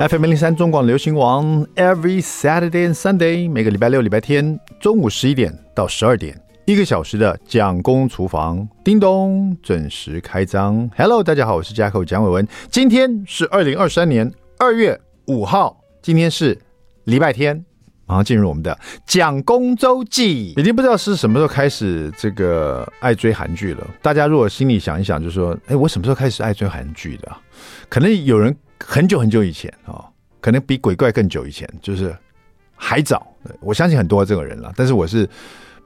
FM 零零三中广流行王，Every Saturday and Sunday，每个礼拜六、礼拜天中午十一点到十二点，一个小时的蒋公厨房，叮咚准时开张。Hello，大家好，我是 Jacko 蒋伟文，今天是二零二三年二月五号，今天是礼拜天，马上进入我们的蒋公周记。已经不知道是什么时候开始这个爱追韩剧了。大家如果心里想一想，就说：哎，我什么时候开始爱追韩剧的？可能有人。很久很久以前啊、可能比鬼怪更久以前，就是还早。我相信很多这个人了，但是我是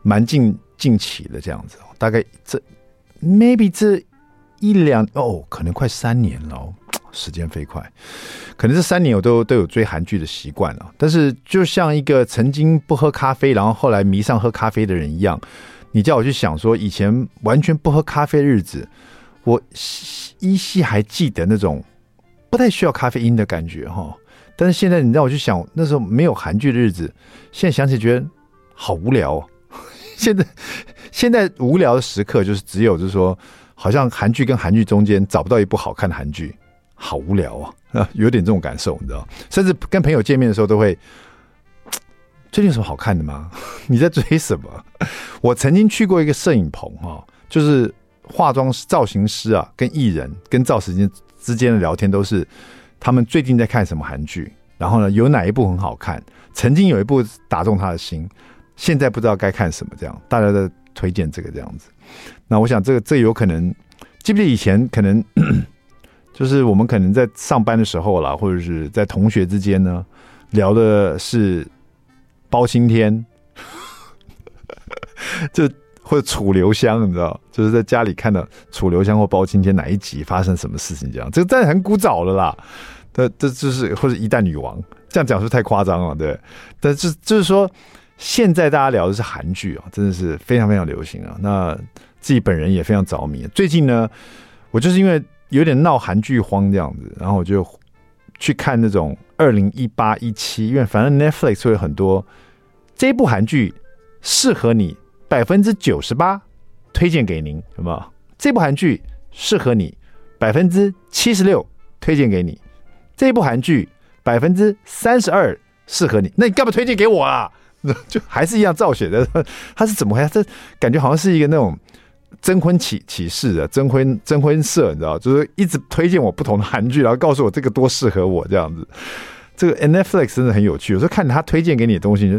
蛮近近期的这样子，大概这 maybe 这一两哦，可能快三年了、时间飞快。可能这三年我都都有追韩剧的习惯了，但是就像一个曾经不喝咖啡，然后后来迷上喝咖啡的人一样，你叫我去想说以前完全不喝咖啡的日子，我依稀还记得那种。不太需要咖啡因的感觉哈，但是现在你让我去想那时候没有韩剧的日子，现在想起觉得好无聊哦。现在现在无聊的时刻就是只有就是说，好像韩剧跟韩剧中间找不到一部好看的韩剧，好无聊啊，有点这种感受，你知道？甚至跟朋友见面的时候都会，最近有什么好看的吗？你在追什么？我曾经去过一个摄影棚哈，就是化妆师、造型师啊，跟艺人跟造型师。之间的聊天都是他们最近在看什么韩剧，然后呢，有哪一部很好看，曾经有一部打动他的心，现在不知道该看什么，这样大家在推荐这个这样子。那我想这个这有可能，记不记得以前可能就是我们可能在上班的时候啦，或者是在同学之间呢，聊的是包青天，就。或者楚留香，你知道，就是在家里看到楚留香或包青天哪一集发生什么事情，这样，这个真的很古早了啦。这这就是或者一代女王，这样讲是太夸张了？对，但是就是说，现在大家聊的是韩剧啊，真的是非常非常流行啊。那自己本人也非常着迷。最近呢，我就是因为有点闹韩剧荒这样子，然后我就去看那种二零一八一七，因为反正 Netflix 会有很多这部韩剧适合你。百分之九十八推荐给您，有没有？这部韩剧适合你，百分之七十六推荐给你。这部韩剧百分之三十二适合你，那你干嘛推荐给我啊？就 还是一样造血的，他是怎么回事？这感觉好像是一个那种征婚启启事的征婚征婚社，你知道？就是一直推荐我不同的韩剧，然后告诉我这个多适合我这样子。这个 Netflix 真的很有趣，有时候看他推荐给你的东西就。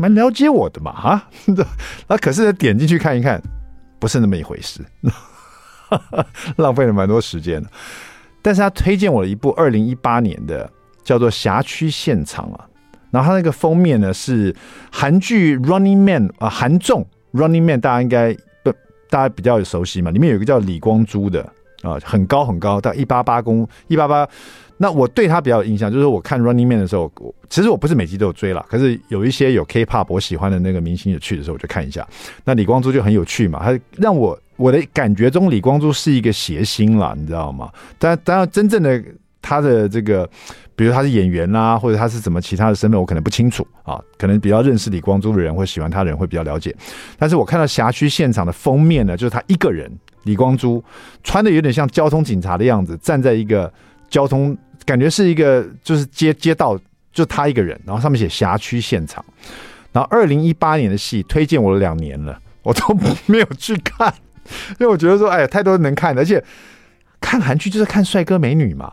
蛮了解我的嘛，啊，那可是点进去看一看，不是那么一回事，浪费了蛮多时间。但是他推荐我了一部二零一八年的，叫做《辖区现场》啊。然后他那个封面呢是韩剧《Running Man》啊，韩综《Running Man》，大家应该不大家比较熟悉嘛。里面有一个叫李光洙的啊，很高很高，到一八八公一八八。那我对他比较有印象，就是我看《Running Man》的时候，其实我不是每集都有追啦，可是有一些有 K-pop 我喜欢的那个明星有去的时候，我就看一下。那李光洙就很有趣嘛，他让我我的感觉中李光洙是一个谐星啦，你知道吗？但当然真正的他的这个，比如他是演员啦，或者他是怎么其他的身份，我可能不清楚啊。可能比较认识李光洙的人或喜欢他的人会比较了解。但是我看到辖区现场的封面呢，就是他一个人，李光洙穿的有点像交通警察的样子，站在一个交通。感觉是一个就是街街道，就他一个人，然后上面写辖区现场，然后二零一八年的戏推荐我两年了，我都没有去看，因为我觉得说，哎呀，太多人能看，而且看韩剧就是看帅哥美女嘛，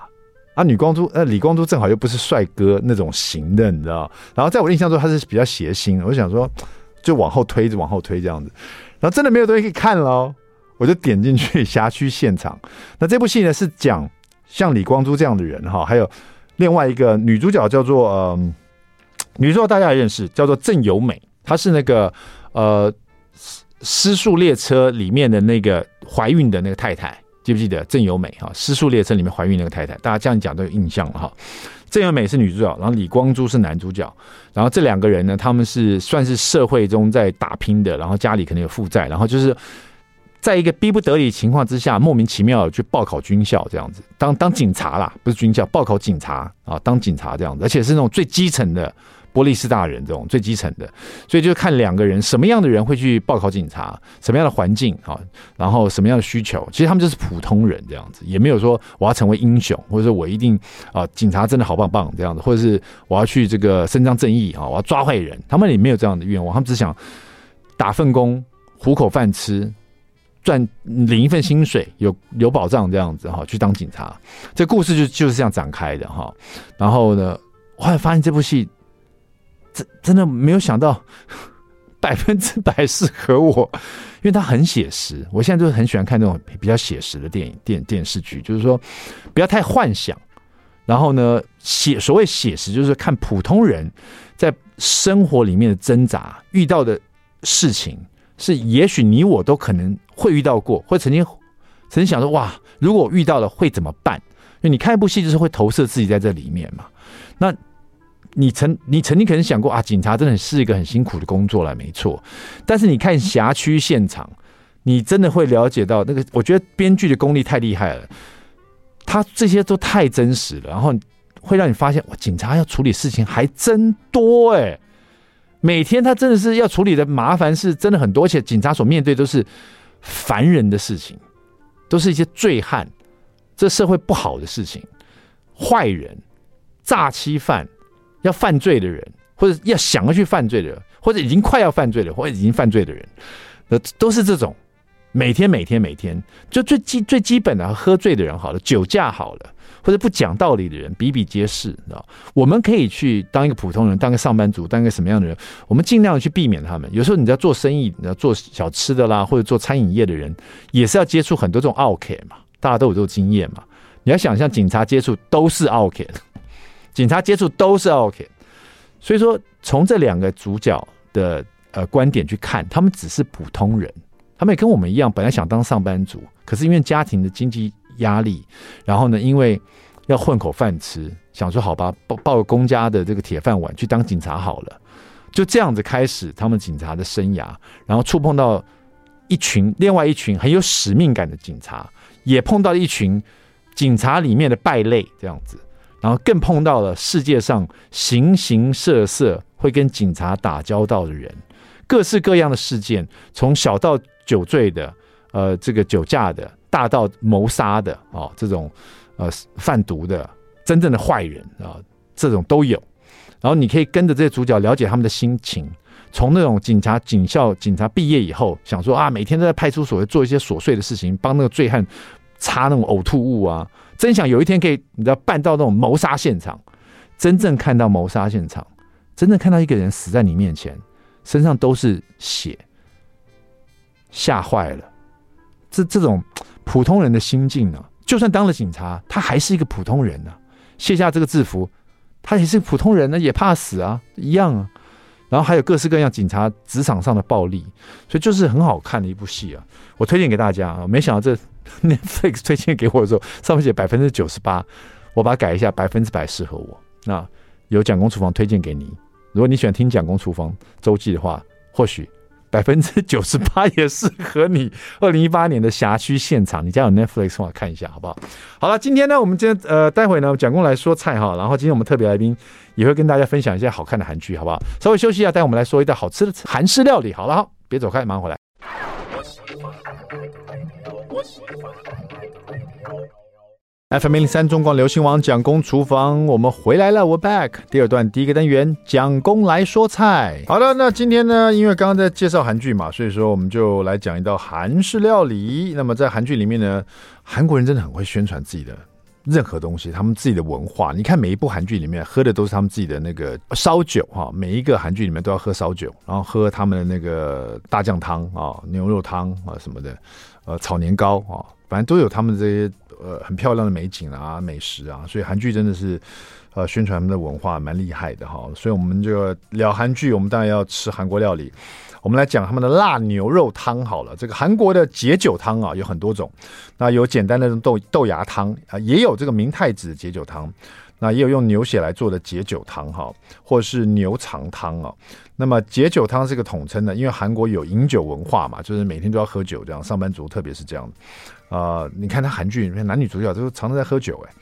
啊，女光洙呃李光洙正好又不是帅哥那种型的，你知道，然后在我印象中他是比较谐星，我就想说就往后推着往后推这样子，然后真的没有东西可以看了，我就点进去辖区现场，那这部戏呢是讲。像李光洙这样的人哈，还有另外一个女主角叫做呃，女主角大家也认识，叫做郑有美，她是那个呃《失速列车》里面的那个怀孕的那个太太，记不记得郑有美哈？《失速列车》里面怀孕那个太太，大家这样讲都有印象了哈。郑有美是女主角，然后李光洙是男主角，然后这两个人呢，他们是算是社会中在打拼的，然后家里可能有负债，然后就是。在一个逼不得已情况之下，莫名其妙的去报考军校，这样子当当警察啦，不是军校，报考警察啊，当警察这样子，而且是那种最基层的波利斯大人这种最基层的，所以就看两个人什么样的人会去报考警察，什么样的环境啊，然后什么样的需求，其实他们就是普通人这样子，也没有说我要成为英雄，或者说我一定啊警察真的好棒棒这样子，或者是我要去这个伸张正义啊，我要抓坏人，他们也没有这样的愿望，他们只想打份工，糊口饭吃。赚领一份薪水，有有保障这样子哈，去当警察，这故事就就是这样展开的哈。然后呢，我后来发现这部戏真真的没有想到 百分之百适合我，因为它很写实。我现在就是很喜欢看那种比较写实的电影、电电视剧，就是说不要太幻想。然后呢，写所谓写实，就是看普通人在生活里面的挣扎，遇到的事情。是，也许你我都可能会遇到过，或曾经曾经想说，哇，如果遇到了会怎么办？因为你看一部戏，就是会投射自己在这里面嘛。那你曾你曾经可能想过啊，警察真的是一个很辛苦的工作了，没错。但是你看辖区现场，你真的会了解到那个，我觉得编剧的功力太厉害了，他这些都太真实了，然后会让你发现，哇，警察要处理事情还真多哎、每天他真的是要处理的麻烦事真的很多，而且警察所面对都是烦人的事情，都是一些醉汉，这社会不好的事情，坏人、诈欺犯、要犯罪的人，或者要想要去犯罪的，或者已经快要犯罪了，或者已经犯罪的人，呃，都是这种每天每天每天就最基最基本的喝醉的人好了，酒驾好了。或者不讲道理的人比比皆是，你知道？我们可以去当一个普通人，当个上班族，当个什么样的人？我们尽量去避免他们。有时候你在做生意，你要做小吃的啦，或者做餐饮业的人，也是要接触很多这种奥 k 嘛。大家都有这种经验嘛。你要想象警察接触都是奥 k，警察接触都是奥 k。所以说，从这两个主角的呃观点去看，他们只是普通人，他们也跟我们一样，本来想当上班族，可是因为家庭的经济。压力，然后呢，因为要混口饭吃，想说好吧，抱抱公家的这个铁饭碗去当警察好了，就这样子开始他们警察的生涯，然后触碰到一群另外一群很有使命感的警察，也碰到一群警察里面的败类这样子，然后更碰到了世界上形形色色会跟警察打交道的人，各式各样的事件，从小到酒醉的，呃，这个酒驾的。大到谋杀的啊、哦，这种呃贩毒的真正的坏人啊、哦，这种都有。然后你可以跟着这些主角了解他们的心情。从那种警察警校警察毕业以后，想说啊，每天都在派出所做一些琐碎的事情，帮那个醉汉擦那种呕吐物啊，真想有一天可以你知道办到那种谋杀现场，真正看到谋杀现场，真正看到一个人死在你面前，身上都是血，吓坏了。这这种。普通人的心境呢、啊？就算当了警察，他还是一个普通人呢、啊。卸下这个制服，他也是普通人呢，也怕死啊，一样啊。然后还有各式各样警察职场上的暴力，所以就是很好看的一部戏啊。我推荐给大家啊。没想到这 Netflix 推荐给我的时候，上面写百分之九十八，我把它改一下，百分之百适合我。那由蒋公厨房推荐给你。如果你喜欢听蒋公厨房周记的话，或许。百分之九十八 也适合你。二零一八年的辖区现场，你家有 Netflix 的话看一下，好不好？好了，今天呢，我们今天呃，待会呢，蒋工来说菜哈。然后今天我们特别来宾也会跟大家分享一些好看的韩剧，好不好？稍微休息一下，待会我们来说一道好吃的韩式料理。好了，别走开，马上回来。FM 零零三中广流行网蒋公厨房，我们回来了，We're back。第二段第一个单元，蒋公来说菜。好的，那今天呢，因为刚刚在介绍韩剧嘛，所以说我们就来讲一道韩式料理。那么在韩剧里面呢，韩国人真的很会宣传自己的任何东西，他们自己的文化。你看每一部韩剧里面喝的都是他们自己的那个烧酒哈，每一个韩剧里面都要喝烧酒，然后喝他们的那个大酱汤啊、牛肉汤啊什么的，呃，炒年糕啊，反正都有他们这些。呃，很漂亮的美景啊，美食啊，所以韩剧真的是，呃，宣传他们的文化蛮厉害的哈。所以我们就聊韩剧，我们当然要吃韩国料理。我们来讲他们的辣牛肉汤好了。这个韩国的解酒汤啊，有很多种。那有简单的豆豆芽汤啊，也有这个明太子解酒汤。那也有用牛血来做的解酒汤哈，或者是牛肠汤啊。那么解酒汤是个统称的，因为韩国有饮酒文化嘛，就是每天都要喝酒，这样上班族特别是这样。呃，你看他韩剧里面男女主角都常常在喝酒，哎，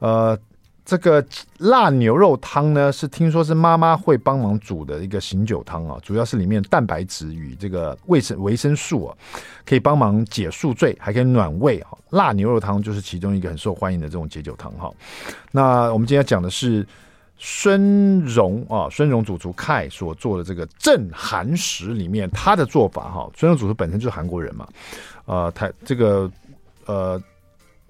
呃，这个辣牛肉汤呢，是听说是妈妈会帮忙煮的一个醒酒汤啊，主要是里面蛋白质与这个维生维生素啊，可以帮忙解宿醉，还可以暖胃啊。辣牛肉汤就是其中一个很受欢迎的这种解酒汤哈。那我们今天讲的是孙荣啊，孙荣主厨 Kai 所做的这个镇韩食里面他的做法哈。孙荣主厨本身就是韩国人嘛，呃，他这个呃。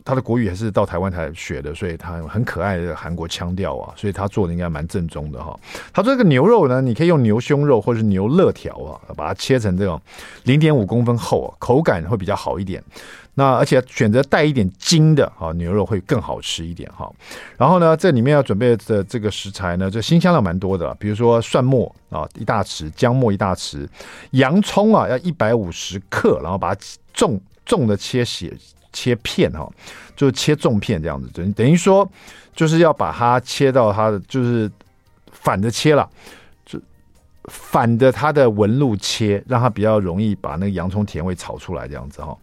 他的国语还是到台湾才学的，所以他很可爱的韩国腔调啊，所以他做的应该蛮正宗的哈。他这个牛肉呢，你可以用牛胸肉或者是牛肋条啊，把它切成这种零点五公分厚，啊口感会比较好一点。那而且选择带一点筋的啊牛肉会更好吃一点哈。然后呢，这里面要准备的这个食材呢，就辛香料蛮多的，比如说蒜末啊一大匙，姜末一大匙，洋葱啊要一百五十克，然后把它重重的切细。切片哈，就切重片这样子，等等于说就是要把它切到它的就是反着切了，就反着它的纹路切，让它比较容易把那个洋葱甜味炒出来这样子哈。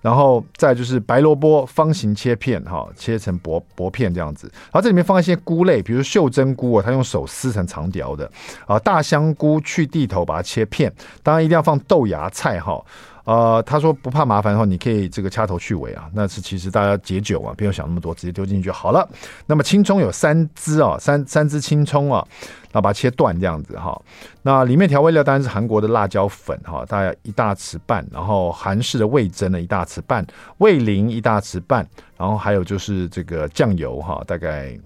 然后再就是白萝卜方形切片哈，切成薄薄片这样子。然后这里面放一些菇类，比如袖珍菇啊，它用手撕成长条的啊。大香菇去蒂头，把它切片。当然一定要放豆芽菜哈。呃，他说不怕麻烦的话，你可以这个掐头去尾啊。那是其实大家解酒啊，不用想那么多，直接丢进去就好了。那么青葱有三支啊，三三支青葱啊，然后把它切断这样子哈。那里面调味料当然是韩国的辣椒粉哈，大概一大匙半，然后韩式的味增的一大匙半，味淋一大匙半，然后还有就是这个酱油哈，大概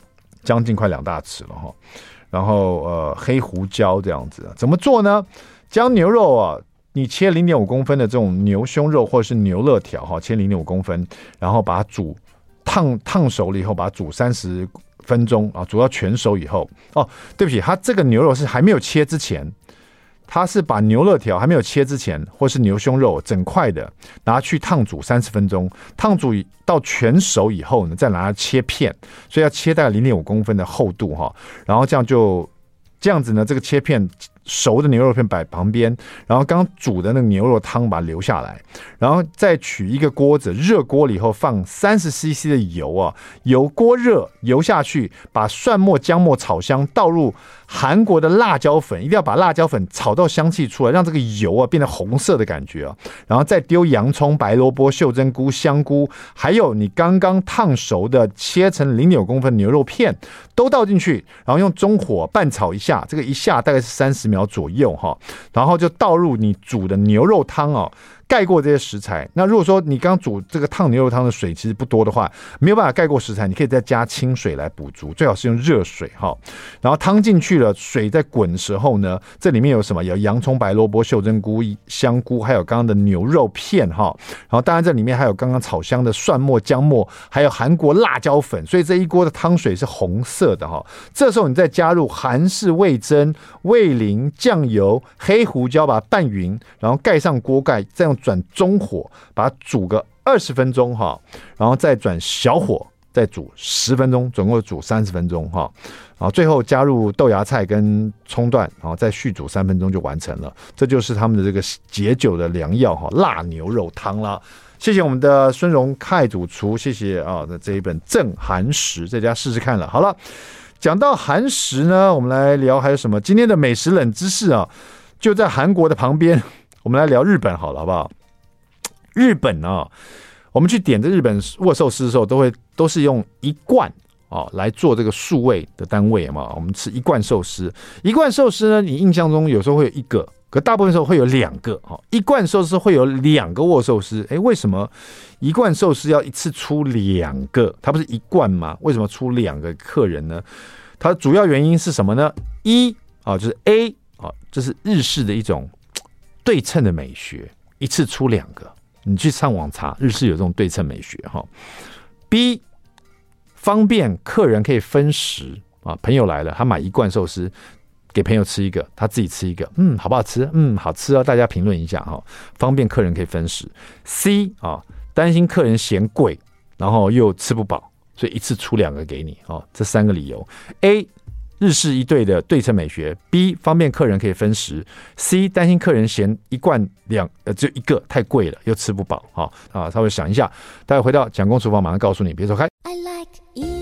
将近快两大匙了哈。然后呃，黑胡椒这样子，怎么做呢？将牛肉啊。你切零点五公分的这种牛胸肉或者是牛肋条哈，切零点五公分，然后把它煮烫烫熟了以后，把它煮三十分钟啊，煮到全熟以后哦，对不起，它这个牛肉是还没有切之前，它是把牛肋条还没有切之前，或是牛胸肉整块的拿去烫煮三十分钟，烫煮到全熟以后呢，再拿它切片，所以要切大概零点五公分的厚度哈，然后这样就这样子呢，这个切片。熟的牛肉片摆旁边，然后刚煮的那个牛肉汤把它留下来，然后再取一个锅子，热锅了以后放三十 CC 的油啊，油锅热，油下去，把蒜末、姜末炒香，倒入韩国的辣椒粉，一定要把辣椒粉炒到香气出来，让这个油啊变得红色的感觉啊，然后再丢洋葱、白萝卜、袖珍菇、香菇，还有你刚刚烫熟的切成零点公分牛肉片，都倒进去，然后用中火拌炒一下，这个一下大概是三十秒左右哈，然后就倒入你煮的牛肉汤哦。盖过这些食材，那如果说你刚煮这个烫牛肉汤的水其实不多的话，没有办法盖过食材，你可以再加清水来补足，最好是用热水哈。然后汤进去了，水在滚的时候呢，这里面有什么？有洋葱、白萝卜、袖珍菇、香菇，还有刚刚的牛肉片哈。然后当然这里面还有刚刚炒香的蒜末、姜末，还有韩国辣椒粉，所以这一锅的汤水是红色的哈。这时候你再加入韩式味增、味淋、酱油、黑胡椒，把它拌匀，然后盖上锅盖，这转中火，把它煮个二十分钟哈，然后再转小火，再煮十分钟，总共煮三十分钟哈，然后最后加入豆芽菜跟葱段，然后再续煮三分钟就完成了。这就是他们的这个解酒的良药哈，辣牛肉汤啦。谢谢我们的孙荣凯主厨，谢谢啊那这一本正韩食，在家试试看了。好了，讲到韩食呢，我们来聊还有什么？今天的美食冷知识啊，就在韩国的旁边。我们来聊日本好了，好不好？日本啊，我们去点这日本握寿司的时候，都会都是用一罐啊来做这个数位的单位嘛。我们吃一罐寿司，一罐寿司呢，你印象中有时候会有一个，可大部分时候会有两个。哈，一罐寿司会有两个握寿司，哎，为什么一罐寿司要一次出两个？它不是一罐吗？为什么出两个客人呢？它主要原因是什么呢？一啊，就是 A 啊，这是日式的一种。对称的美学，一次出两个，你去上网查，日式有这种对称美学哈。B 方便客人可以分食啊，朋友来了，他买一罐寿司给朋友吃一个，他自己吃一个，嗯，好不好吃？嗯，好吃哦，大家评论一下哈。方便客人可以分食。C 啊，担心客人嫌贵，然后又吃不饱，所以一次出两个给你哦。这三个理由。A 日式一对的对称美学，B 方便客人可以分食，C 担心客人嫌一罐两呃只有一个太贵了，又吃不饱，好啊，稍微想一下，待会回到蒋公厨房马上告诉你，别走开。I like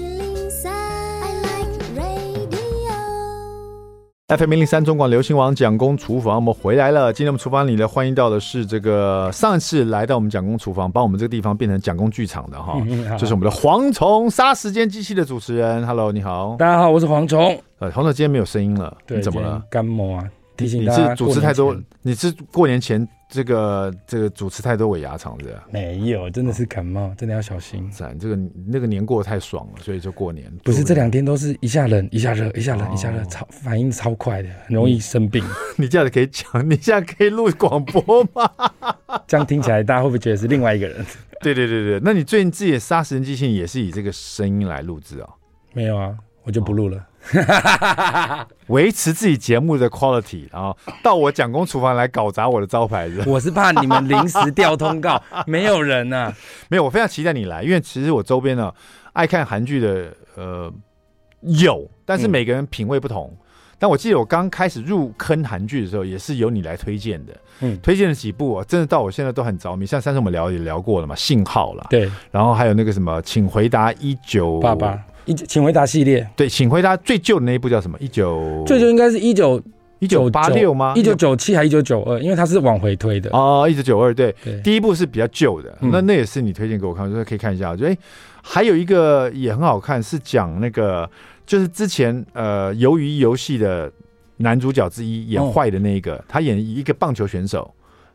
FM 零零三中广流行网蒋公厨房，我们回来了。今天我们厨房里呢，欢迎到的是这个上一次来到我们蒋公厨房，帮我们这个地方变成蒋公剧场的哈，就是我们的蝗虫杀时间机器的主持人。Hello，你好，大家好，我是蝗虫。呃，蝗虫今天没有声音了，对，你怎么了？感冒啊。提醒你是主持太多，你是过年前这个这个主持太多尾牙场子。没有，真的是感冒，真的要小心。咱这个那个年过得太爽了，所以就过年。不是这两天都是一下冷一下热，一下冷一下热，超反应超快的，很容易生病。你这样子可以讲，你现在可以录广播吗？这样听起来大家会不会觉得是另外一个人？对对对对，那你最近自己的杀时间机器也是以这个声音来录制啊？没有啊，我就不录了。维持自己节目的 quality，然后到我蒋公厨房来搞砸我的招牌。我是怕你们临时调通告，没有人啊，没有，我非常期待你来，因为其实我周边呢爱看韩剧的呃有，但是每个人品味不同。嗯、但我记得我刚开始入坑韩剧的时候，也是由你来推荐的，嗯，推荐了几部啊，真的到我现在都很着迷。像上次我们聊也聊过了嘛，信号啦，对，然后还有那个什么，请回答一九八八。一请回答系列，对，请回答最旧的那一部叫什么？一九最旧应该是一九一九八六吗？一九九七还一九九二？因为它是往回推的哦。一九九二，对，第一部是比较旧的，嗯、那那也是你推荐给我看，我说可以看一下。我觉得哎，还有一个也很好看，是讲那个就是之前呃鱿鱼游戏的男主角之一演坏的那一个，哦、他演一个棒球选手。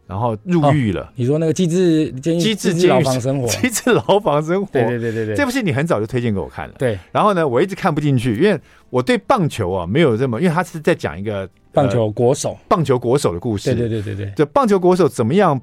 然后入狱了。你说那个机智监狱，机智牢房生活，机智牢房生活。对对对对对，这部戏你很早就推荐给我看了。对。然后呢，我一直看不进去，因为我对棒球啊没有这么，因为他是在讲一个棒球国手，棒球国手的故事。对对对对对。就棒球国手怎么样？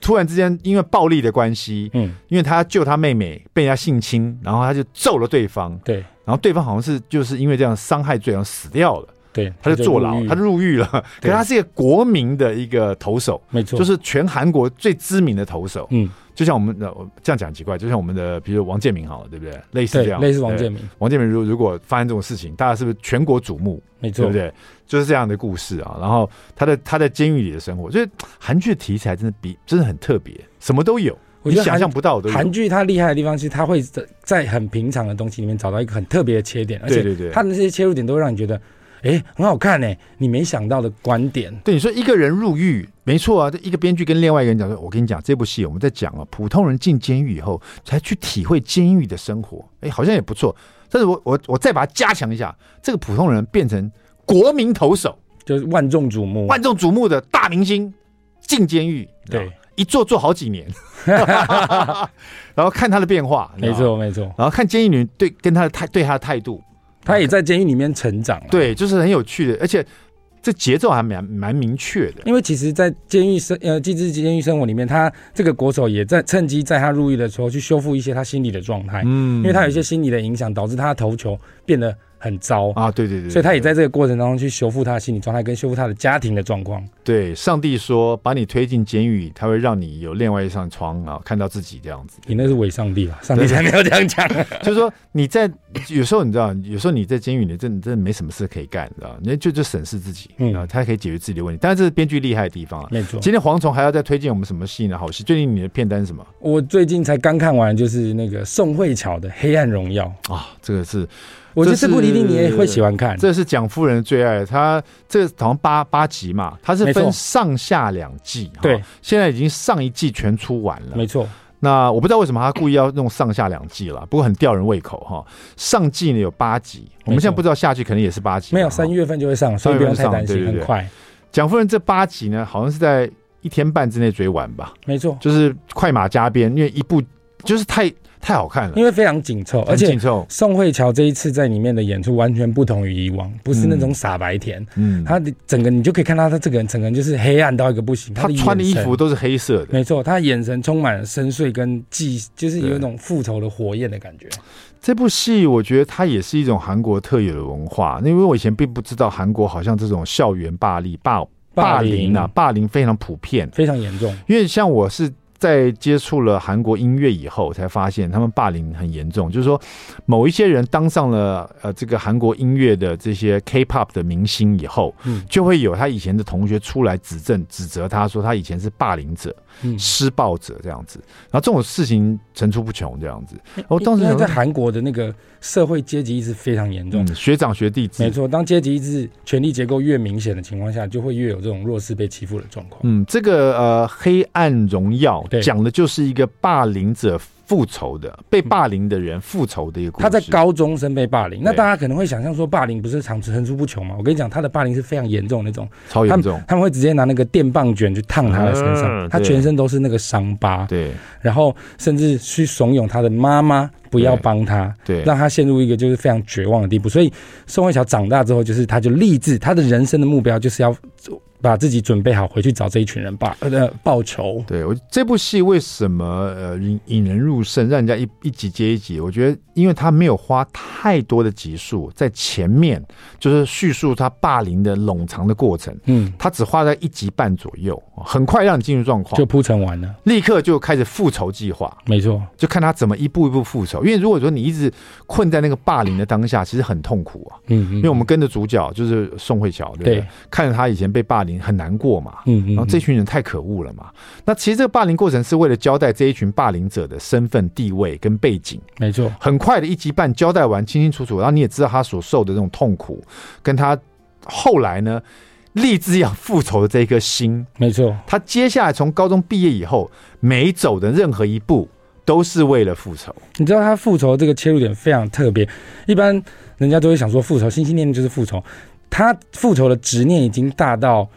突然之间因为暴力的关系，嗯，因为他救他妹妹被人家性侵，然后他就揍了对方。对。然后对方好像是就是因为这样伤害罪，然后死掉了。对，他就坐牢，他入狱了。可是他是一个国民的一个投手，没错，就是全韩国最知名的投手。嗯，就像我们的这样讲奇怪，就像我们的，比如王建民好了，对不对？类似这样，类似王建民。王建民如如果发生这种事情，大家是不是全国瞩目？没错，对不对？就是这样的故事啊。然后他的他在监狱里的生活，就是韩剧的题材真的比真的很特别，什么都有，你想象不到的。韩剧它厉害的地方是，它会在在很平常的东西里面找到一个很特别的切点，而且它的这些切入点都会让你觉得。哎，很好看呢！你没想到的观点。对，你说一个人入狱，没错啊。这一个编剧跟另外一个人讲说：“我跟你讲，这部戏我们在讲啊，普通人进监狱以后才去体会监狱的生活。哎，好像也不错。但是我我我再把它加强一下，这个普通人变成国民投手，就是万众瞩目、万众瞩目的大明星进监狱，对，一坐坐好几年，然后看他的变化，没错没错，然后看监狱里面对跟他的态对他的态度。”他也在监狱里面成长，对，就是很有趣的，而且这节奏还蛮蛮明确的。因为其实，在监狱生呃，机智监狱生活里面，他这个国手也在趁机在他入狱的时候去修复一些他心理的状态，嗯，因为他有一些心理的影响，导致他的投球变得。很糟啊！对对对，所以他也在这个过程当中去修复他的心理状态，跟修复他的家庭的状况。对，上帝说把你推进监狱，他会让你有另外一扇窗啊，看到自己这样子。你那是伪上帝吧？上帝才没有这样讲。就是说你在有时候你知道，有时候你在监狱里真的真的没什么事可以干，你知道？你就就审视自己，嗯，他可以解决自己的问题。但是这是编剧厉害的地方啊，没错。今天蝗虫还要再推荐我们什么戏呢？好戏。最近你的片单是什么？我最近才刚看完，就是那个宋慧乔的《黑暗荣耀》啊，这个是。我觉得这部一定你也会喜欢看，这是蒋夫人的最爱。她这个好像八八集嘛，它是分上下两季。对，现在已经上一季全出完了。没错。那我不知道为什么他故意要弄上下两季了，不过很吊人胃口哈。上季呢有八集，我们现在不知道下季可能也是八集。没有，三月份就会上，所以不用太担心，很快。蒋夫人这八集呢，好像是在一天半之内追完吧？没错，就是快马加鞭，因为一部就是太。太好看了，因为非常紧凑，而且宋慧乔这一次在里面的演出完全不同于以往，不是那种傻白甜，嗯，她的整个你就可以看到她这个人整个人就是黑暗到一个不行，她穿的衣服都是黑色的，没错，她眼神充满了深邃跟记，就是有一种复仇的火焰的感觉。这部戏我觉得它也是一种韩国特有的文化，因为我以前并不知道韩国好像这种校园霸力、霸霸凌啊，霸凌非常普遍，非常严重。因为像我是。在接触了韩国音乐以后，才发现他们霸凌很严重。就是说，某一些人当上了呃这个韩国音乐的这些 K-pop 的明星以后，嗯，就会有他以前的同学出来指证、指责他说他以前是霸凌者、嗯、施暴者这样子。然后这种事情层出不穷这样子。我当时在韩国的那个社会阶级意识非常严重、嗯，学长学弟制，没错。当阶级意识、权力结构越明显的情况下，就会越有这种弱势被欺负的状况。嗯，这个呃，黑暗荣耀。讲的就是一个霸凌者复仇的被霸凌的人复仇的一个故事。他在高中生被霸凌，那大家可能会想象说，霸凌不是常层出不穷吗？我跟你讲，他的霸凌是非常严重的那种，超严重他。他们会直接拿那个电棒卷去烫他的身上，他全身都是那个伤疤。对，然后甚至去怂恿他的妈妈不要帮他，对，让他陷入一个就是非常绝望的地步。所以宋慧乔长大之后，就是他就立志，他的人生的目标就是要。把自己准备好，回去找这一群人报呃报仇。对，我这部戏为什么呃引引人入胜，让人家一一集接一集？我觉得，因为他没有花太多的集数在前面，就是叙述他霸凌的冗长的过程。嗯，他只花在一集半左右，很快让你进入状况，就铺陈完了，立刻就开始复仇计划。没错，就看他怎么一步一步复仇。因为如果说你一直困在那个霸凌的当下，其实很痛苦啊。嗯，嗯，因为我们跟着主角就是宋慧乔，对不对？对，看着他以前被霸凌。很难过嘛，嗯，然后这群人太可恶了嘛。那其实这个霸凌过程是为了交代这一群霸凌者的身份地位跟背景，没错。很快的一集半交代完清清楚楚，然后你也知道他所受的这种痛苦，跟他后来呢立志要复仇的这一颗心，没错。他接下来从高中毕业以后，每走的任何一步都是为了复仇。你知道他复仇这个切入点非常特别，一般人家都会想说复仇，心心念念就是复仇。他复仇的执念已经大到，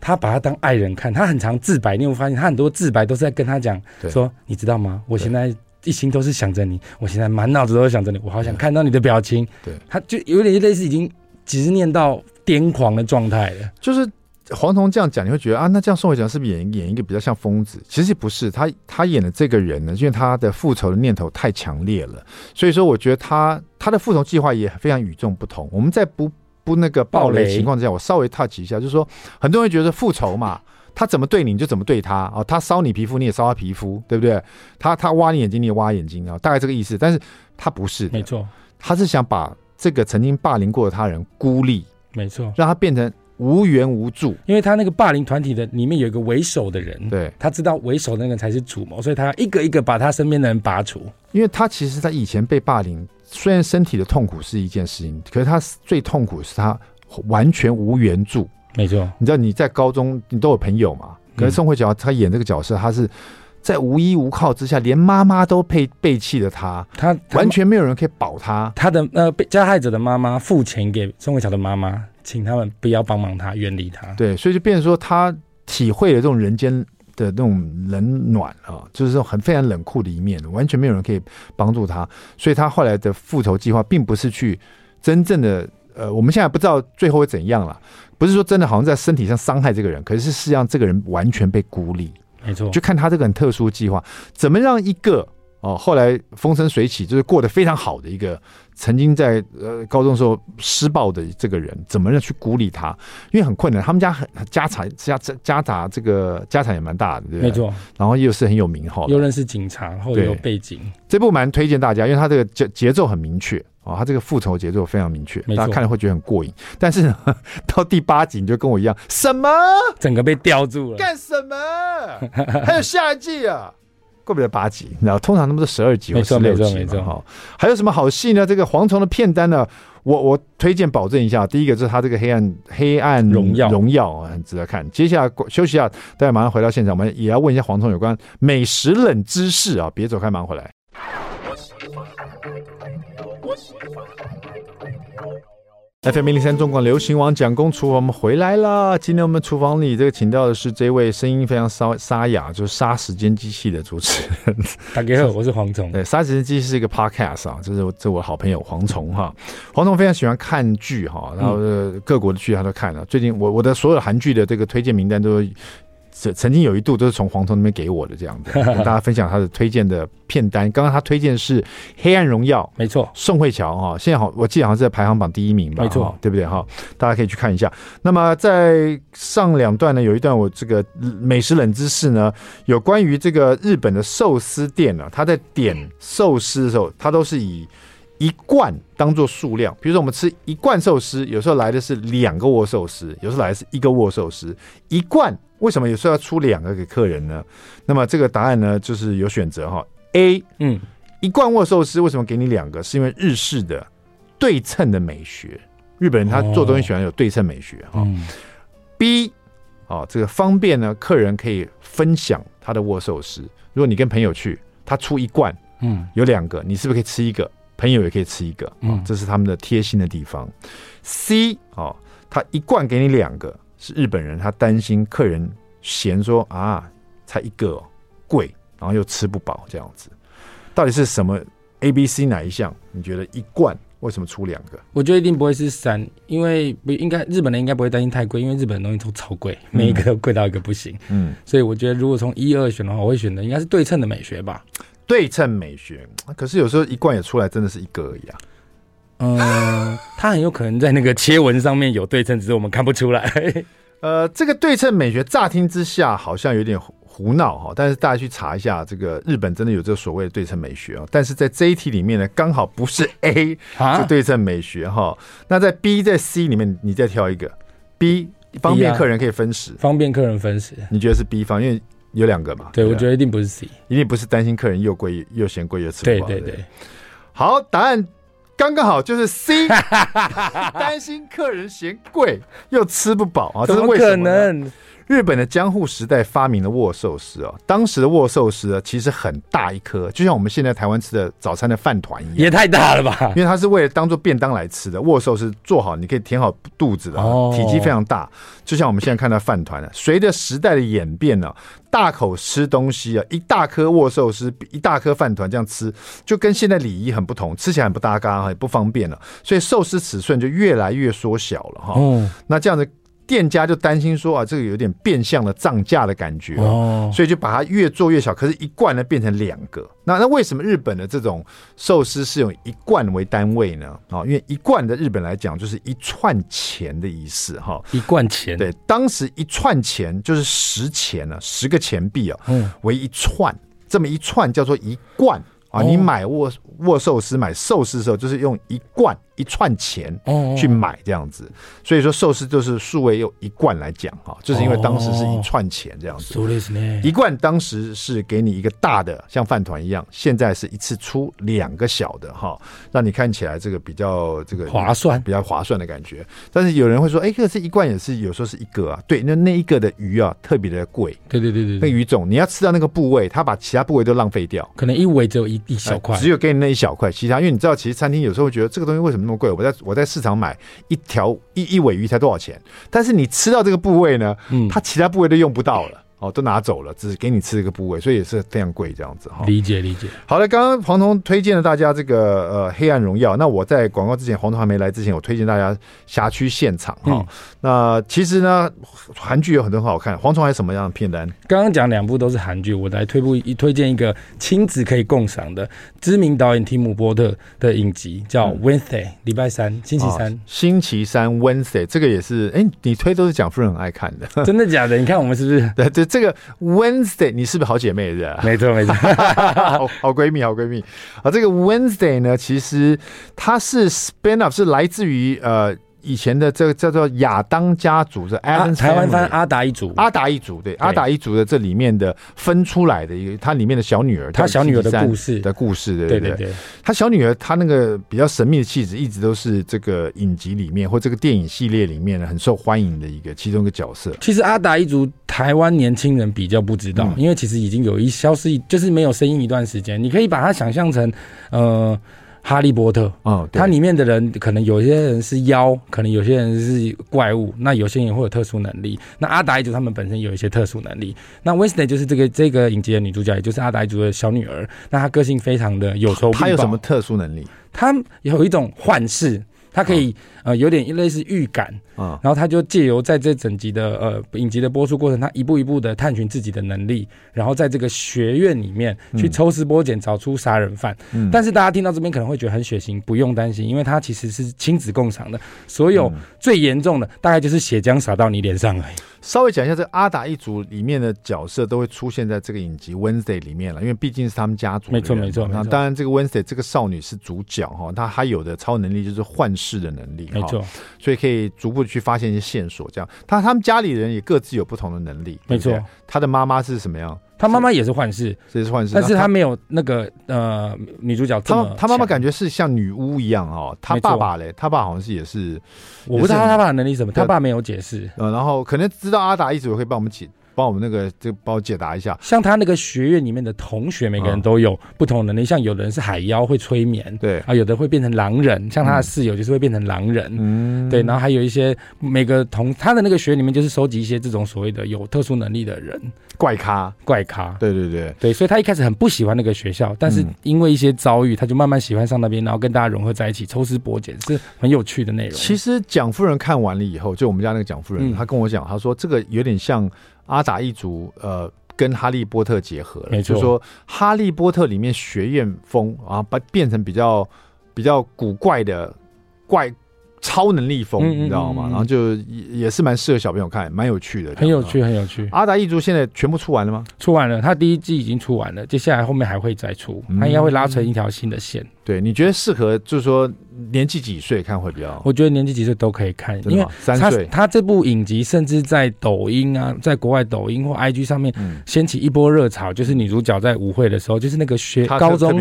他把他当爱人看。他很常自白，你有没有发现他很多自白都是在跟他讲说：“你知道吗？我现在一心都是想着你，我现在满脑子都是想着你，我好想看到你的表情。”对，他就有点类似已经执念到癫狂的状态了。就是黄彤这样讲，你会觉得啊，那这样宋慧乔是不是演演一个比较像疯子？其实不是，他他演的这个人呢，因为他的复仇的念头太强烈了，所以说我觉得他他的复仇计划也非常与众不同。我们在不不那个暴雷情况之下，我稍微 touch 一下，就是说，很多人觉得复仇嘛，他怎么对你，你就怎么对他哦，他烧你皮肤，你也烧他皮肤，对不对？他他挖你眼睛，你也挖眼睛啊，大概这个意思。但是他不是，没错，他是想把这个曾经霸凌过的他人孤立，没错，让他变成无援无助。因为他那个霸凌团体的里面有一个为首的人，对，他知道为首的那个才是主谋，所以他要一个一个把他身边的人拔除。因为他其实他以前被霸凌。虽然身体的痛苦是一件事情，可是他最痛苦是他完全无援助。没错，你知道你在高中你都有朋友嘛？可是宋慧乔她演这个角色，她是在无依无靠之下，连妈妈都背背弃了她，她完全没有人可以保她。她的呃被加害者的妈妈付钱给宋慧乔的妈妈，请他们不要帮忙她，远离她。对，所以就变成说她体会了这种人间。的那种冷暖啊，就是说很非常冷酷的一面，完全没有人可以帮助他，所以他后来的复仇计划并不是去真正的呃，我们现在不知道最后会怎样了，不是说真的好像在身体上伤害这个人，可是实际上这个人完全被孤立，没错，就看他这个很特殊计划，怎么让一个哦后来风生水起，就是过得非常好的一个。曾经在呃高中时候施暴的这个人，怎么样去孤立他？因为很困难，他们家很家产家家杂这个家产也蛮大的，对，没错。然后又是很有名号，又认识警察，然后有背景。这部蛮推荐大家，因为他这个节节奏很明确啊，他这个复仇节奏非常明确，大家看了会觉得很过瘾。但是呢，到第八集你就跟我一样，什么？整个被吊住了？干什么？还有下一季啊？过不得八集，然后通常他们是十二集或十六集嘛，哈。还有什么好戏呢？这个蝗虫的片单呢？我我推荐保证一下，第一个就是他这个黑暗黑暗荣耀荣耀很值得看。接下来休息一下，大家马上回到现场，我们也要问一下蝗虫有关美食冷知识啊！别走开，马上回来。FM 零零三中广流行网蒋公厨房，我们回来了。今天我们厨房里这个请到的是这位声音非常沙沙哑，就是杀时间机器的主持人。大家好，我是蝗虫。对，杀时间机器是一个 podcast 啊，这是这我好朋友蝗虫哈。蝗虫非常喜欢看剧哈，然后各国的剧他都看了。最近我我的所有韩剧的这个推荐名单都。曾曾经有一度都是从黄铜那边给我的这样子，跟大家分享他的推荐的片单。刚刚他推荐是《黑暗荣耀》，没错，宋慧乔哈，现在好，我记得好像是在排行榜第一名吧，没错，对不对哈？大家可以去看一下。那么在上两段呢，有一段我这个美食冷知识呢，有关于这个日本的寿司店呢，他在点寿司的时候，他都是以一罐当做数量，比如说我们吃一罐寿司，有时候来的是两个握寿司，有时候来的是一个握寿司。一贯为什么有时候要出两个给客人呢？那么这个答案呢，就是有选择哈。A，嗯，一罐握寿司为什么给你两个？是因为日式的对称的美学，日本人他做东西喜欢有对称美学哈。B，哦，这个方便呢，客人可以分享他的握寿司。如果你跟朋友去，他出一罐，嗯，有两个，你是不是可以吃一个？朋友也可以吃一个，嗯，这是他们的贴心的地方。C 哦，他一罐给你两个，是日本人，他担心客人嫌说啊，才一个贵，然后又吃不饱这样子。到底是什么 A、B、C 哪一项？你觉得一罐为什么出两个？我觉得一定不会是三，因为不应该日本人应该不会担心太贵，因为日本的东西都超贵，每一个都贵到一个不行。嗯，所以我觉得如果从一二选的话，我会选的应该是对称的美学吧。对称美学，可是有时候一罐也出来真的是一个而已啊。嗯，它很有可能在那个切纹上面有对称，只是我们看不出来。呃，这个对称美学乍听之下好像有点胡闹哈，但是大家去查一下，这个日本真的有这个所谓的对称美学哦。但是在这一题里面呢，刚好不是 A 是对称美学哈。那在 B 在 C 里面，你再挑一个 B，方便客人可以分食，方便客人分食，你觉得是 B 方？因为有两个嘛？对，对我觉得一定不是 C，一定不是担心客人又贵又嫌贵又吃不饱。对对对，好，答案刚刚好就是 C，担心客人嫌贵又吃不饱啊？怎么可能？日本的江户时代发明的握寿司哦，当时的握寿司啊，其实很大一颗，就像我们现在台湾吃的早餐的饭团一样，也太大了吧？因为它是为了当做便当来吃的。握寿司做好，你可以填好肚子的，体积非常大，就像我们现在看到饭团了。随着时代的演变呢，大口吃东西啊，一大颗握寿司比一大颗饭团这样吃，就跟现在礼仪很不同，吃起来很不搭嘎，也不方便了。所以寿司尺寸就越来越缩小了哈。哦，那这样子。店家就担心说啊，这个有点变相的涨价的感觉哦，所以就把它越做越小。可是，一罐呢变成两个。那那为什么日本的这种寿司是用一罐为单位呢？啊，因为一罐的日本来讲就是一串钱的意思哈。一罐钱，对，当时一串钱就是十钱啊，十个钱币啊，嗯，为一串，这么一串叫做一罐啊。你买握握寿司买寿司的时候，就是用一贯。一串钱去买这样子，所以说寿司就是数位用一罐来讲哈，就是因为当时是一串钱这样子。一罐当时是给你一个大的像饭团一样，现在是一次出两个小的哈，让你看起来这个比较这个划算，比较划算的感觉。但是有人会说，哎，可是一罐也是有时候是一个啊，对，那那一个的鱼啊特别的贵，对对对对，那鱼种你要吃到那个部位，他把其他部位都浪费掉，可能一尾只有一一小块，只有给你那一小块，其他因为你知道，其实餐厅有时候会觉得这个东西为什么？那么贵，我在我在市场买一条一一尾鱼才多少钱？但是你吃到这个部位呢，嗯，它其他部位都用不到了。哦，都拿走了，只是给你吃一个部位，所以也是非常贵这样子哈。理解理解。好了，刚刚黄铜推荐了大家这个呃《黑暗荣耀》，那我在广告之前，黄铜还没来之前，我推荐大家《辖区现场》哈、嗯。那其实呢，韩剧有很多很好看。黄铜还有什么样的片单？刚刚讲两部都是韩剧，我来推部一推荐一个亲子可以共赏的知名导演提姆波特的影集，叫《Wednesday》，礼拜三，星期三，哦、星期三 Wednesday，这个也是哎，你推都是蒋夫人很爱看的，真的假的？你看我们是不是？对对。这个 Wednesday，你是不是好姐妹是吧？没错没错，好好闺蜜好闺蜜啊。这个 Wednesday 呢，其实它是 spin off，是来自于呃。以前的这个叫做亚当家族的，台湾翻阿达一族，阿达一族对，阿达一族的这里面的分出来的一个，他里面的小女儿，他小女儿的故事的故事，对对对，他小女儿她那个比较神秘的气质，一直都是这个影集里面或这个电影系列里面很受欢迎的一个其中一个角色。其实阿达一族台湾年轻人比较不知道，因为其实已经有一消失，就是没有声音一段时间。你可以把它想象成，呃。哈利波特，嗯，它里面的人可能有些人是妖，可能有些人是怪物，那有些人会有特殊能力。那阿达一族他们本身有一些特殊能力。那 Wednesday 就是这个这个影集的女主角，也就是阿达一族的小女儿。那她个性非常的有仇。她有什么特殊能力？她有一种幻视，她可以呃有点类似预感啊，然后他就借由在这整集的呃影集的播出过程，他一步一步的探寻自己的能力，然后在这个学院里面去抽丝剥茧找出杀人犯。但是大家听到这边可能会觉得很血腥，不用担心，因为他其实是亲子共赏的，所有最严重的大概就是血浆洒到你脸上而已。稍微讲一下，这阿达一族里面的角色都会出现在这个影集 Wednesday 里面了，因为毕竟是他们家族。没错，没错。那当然，这个 Wednesday 这个少女是主角哈，她她有的超能力就是幻视的能力，没错。所以可以逐步去发现一些线索。这样，他他们家里人也各自有不同的能力，没错。他的妈妈是什么样？他妈妈也是幻视，也是幻视，但是他没有那个呃女主角这么。他妈妈感觉是像女巫一样哦。他爸爸嘞，他爸好像是也是，我不知道他爸的能力什么，他爸没有解释。呃，然后可能知道阿达一直会帮我们解。帮我们那个就帮我解答一下，像他那个学院里面的同学，每个人都有不同的能力。像有的人是海妖，会催眠，对啊，有的会变成狼人，像他的室友就是会变成狼人，嗯，对。然后还有一些每个同他的那个学院里面，就是收集一些这种所谓的有特殊能力的人，怪咖，怪咖，对对对对。所以他一开始很不喜欢那个学校，但是因为一些遭遇，他就慢慢喜欢上那边，然后跟大家融合在一起，抽丝剥茧，是很有趣的内容。其实蒋夫人看完了以后，就我们家那个蒋夫人，她跟我讲，她说这个有点像。阿达一族，呃，跟哈利波特结合了，没错，就是说哈利波特里面学院风啊，把变成比较比较古怪的怪。超能力风，你知道吗？然后就也也是蛮适合小朋友看，蛮有趣的，很有趣，很有趣。阿达一族现在全部出完了吗？出完了，他第一季已经出完了，接下来后面还会再出，他应该会拉成一条新的线。对，你觉得适合就是说年纪几岁看会比较？我觉得年纪几岁都可以看，因为三岁。他这部影集甚至在抖音啊，在国外抖音或 IG 上面掀起一波热潮，就是女主角在舞会的时候，就是那个学高中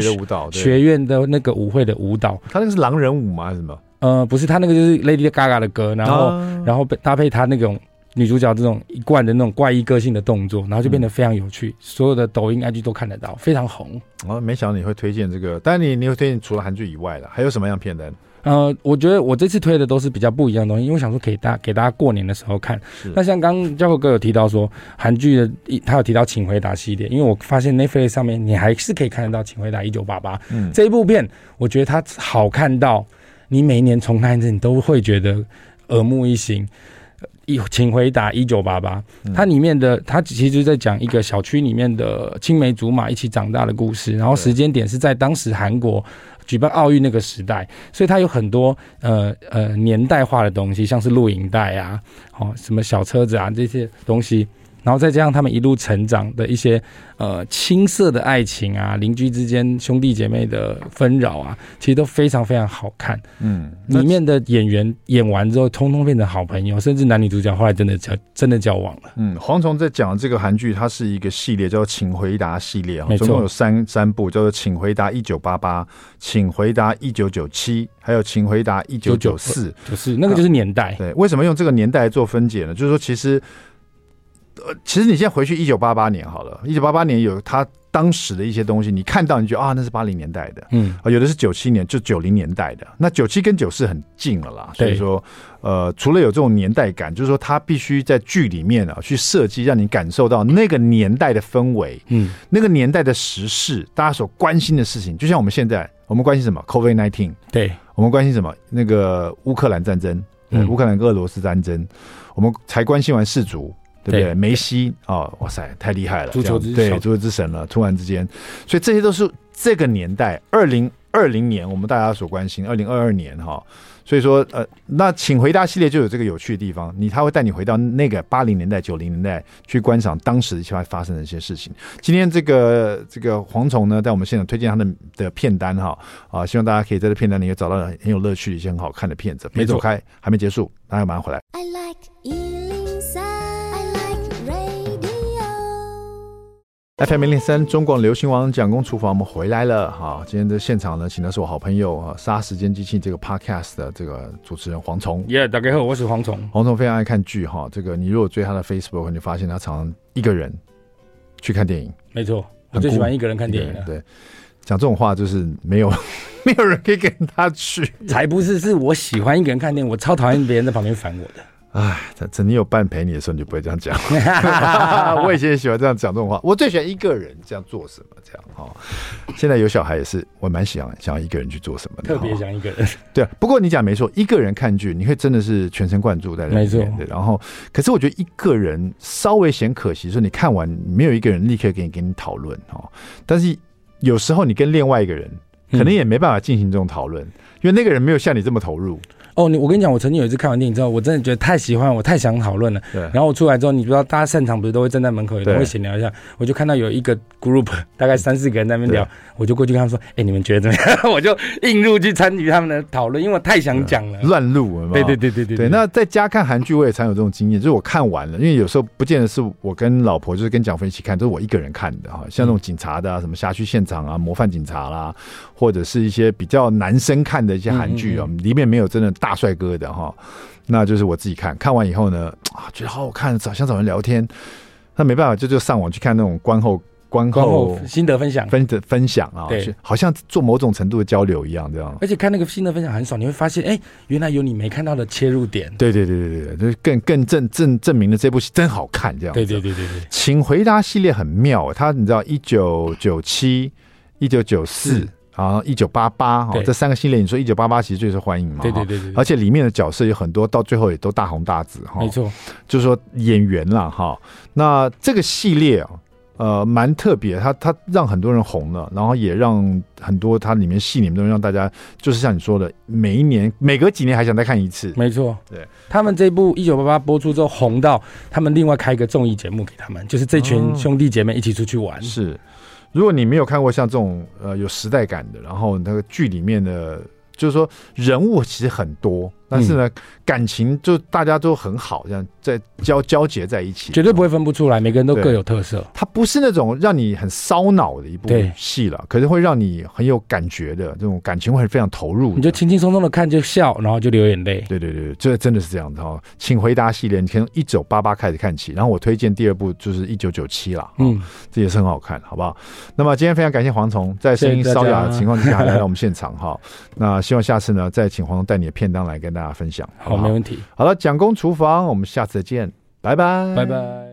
学院的那个舞会的舞蹈，他那个是狼人舞吗？还是什么？呃，不是，他那个就是 Lady Gaga 的歌，然后、啊、然后搭配他那种女主角这种一贯的那种怪异个性的动作，然后就变得非常有趣，嗯、所有的抖音 IG 都看得到，非常红。哦，没想到你会推荐这个，但你你会推荐除了韩剧以外的，还有什么样片单？呃，我觉得我这次推的都是比较不一样的东西，因为我想说可以大给大家过年的时候看。是那像刚刚教授哥有提到说韩剧的，他有提到《请回答》系列，因为我发现 Netflix 上面你还是可以看得到《请回答一九八八》这一部片，我觉得它好看到。你每一年重看一次，你都会觉得耳目一新。一，请回答一九八八。它里面的，它其实在讲一个小区里面的青梅竹马一起长大的故事。然后时间点是在当时韩国举办奥运那个时代，所以它有很多呃呃年代化的东西，像是录影带啊，哦什么小车子啊这些东西。然后再加上他们一路成长的一些呃青涩的爱情啊，邻居之间兄弟姐妹的纷扰啊，其实都非常非常好看。嗯，里面的演员演完之后，通通变成好朋友，甚至男女主角后来真的交真的交往了。嗯，蝗虫在讲这个韩剧，它是一个系列，叫做《请回答》系列啊，总共有三三部，叫做《请回答一九八八》、《请回答一九九七》，还有《请回答一九九四》。就是那个就是年代。对，为什么用这个年代做分解呢？就是说，其实。呃，其实你现在回去一九八八年好了，一九八八年有他当时的一些东西，你看到你觉得啊，那是八零年代的，嗯，啊，有的是九七年，就九零年代的。那九七跟九四很近了啦，所以说，呃，除了有这种年代感，就是说他必须在剧里面啊去设计，让你感受到那个年代的氛围，嗯，那个年代的时事，大家所关心的事情，就像我们现在，我们关心什么？COVID nineteen，对，我们关心什么？那个乌克兰战争，嗯，乌克兰跟俄罗斯战争，我们才关心完世足。对不对？梅西哦，哇塞，太厉害了！足球之对，足球之神了。突然之间，所以这些都是这个年代，二零二零年我们大家所关心，二零二二年哈。所以说，呃，那请回答系列就有这个有趣的地方，你他会带你回到那个八零年代、九零年代去观赏当时一些发生的一些事情。今天这个这个蝗虫呢，在我们现场推荐他的的片单哈啊，希望大家可以在这片单里也找到很有乐趣的一些很好看的片子。没走开，还没结束，大家马上回来。I like FM 零零三中广流行王蒋公厨房，我们回来了哈。今天的现场呢，请的是我好朋友啊，杀时间机器这个 Podcast 的这个主持人黄虫。耶，大家好，我是黄虫。黄虫非常爱看剧哈，这个你如果追他的 Facebook，你发现他常常一个人去看电影。没错，我最喜欢一个人看电影了。对，讲这种话就是没有 没有人可以跟他去。才不是，是我喜欢一个人看电影，我超讨厌别人在旁边烦我的。哎，曾经有伴陪你的时候，你就不会这样讲。我以前也喜欢这样讲这种话。我最喜欢一个人这样做什么，这样哈。现在有小孩也是，我蛮喜欢想要一个人去做什么的，特别想一个人。对啊，不过你讲没错，一个人看剧，你会真的是全神贯注在里面。没错。然后，可是我觉得一个人稍微显可惜，说你看完没有一个人立刻给你给你讨论哈。但是有时候你跟另外一个人，可能也没办法进行这种讨论，嗯、因为那个人没有像你这么投入。哦，你我跟你讲，我曾经有一次看完电影之后，我真的觉得太喜欢，我太想讨论了。对。然后我出来之后，你不知道大家散场不是都会站在门口，也都会闲聊一下。我就看到有一个 group，大概三四个人在那边聊，我就过去跟他们说：“哎、欸，你们觉得怎么样？” 我就硬入去参与他们的讨论，因为我太想讲了。乱入，对对对对对对。那在家看韩剧，我也常有这种经验，就是我看完了，因为有时候不见得是我跟老婆，就是跟蒋飞一起看，都是我一个人看的哈。像那种警察的、啊，什么辖区现场啊、模范警察啦，或者是一些比较男生看的一些韩剧啊，里面没有真的大帅哥的哈。那就是我自己看看完以后呢，啊，觉得好好看，找想找人聊天，那没办法，就就上网去看那种观后观后，心得分享，分的分享啊，对，好像做某种程度的交流一样，这样。而且看那个心得分享很少，你会发现，哎、欸，原来有你没看到的切入点。对对对对对，就更更证证证明了这部戏真好看，这样。对对对对对，请回答系列很妙，它你知道，一九九七、一九九四。啊，一九八八哈，这三个系列，你说一九八八其实最受欢迎嘛？对对对对，而且里面的角色有很多，到最后也都大红大紫哈。没错，就是说演员啦哈。那这个系列啊，呃，蛮特别，它它让很多人红了，然后也让很多它里面戏里面都让大家，就是像你说的，每一年每隔几年还想再看一次。没错，对他们这部一九八八播出之后红到，他们另外开一个综艺节目给他们，就是这群兄弟姐妹一起出去玩。哦、是。如果你没有看过像这种呃有时代感的，然后那个剧里面的，就是说人物其实很多。但是呢，感情就大家都很好，这样在交交结在一起，绝对不会分不出来。每个人都各有特色。它不是那种让你很烧脑的一部戏了，可是会让你很有感觉的这种感情，会非常投入。你就轻轻松松的看就笑，然后就流眼泪。对对对，这真的是这样子哈。请回答系列，你从一九八八开始看起，然后我推荐第二部就是一九九七了。嗯，这也是很好看，好不好？那么今天非常感谢黄虫在声音沙哑的情况之下来到我们现场哈。那希望下次呢再请黄虫带你的片单来跟大家分享。好，没问题。好了，蒋公厨房，我们下次再见，拜拜，拜拜。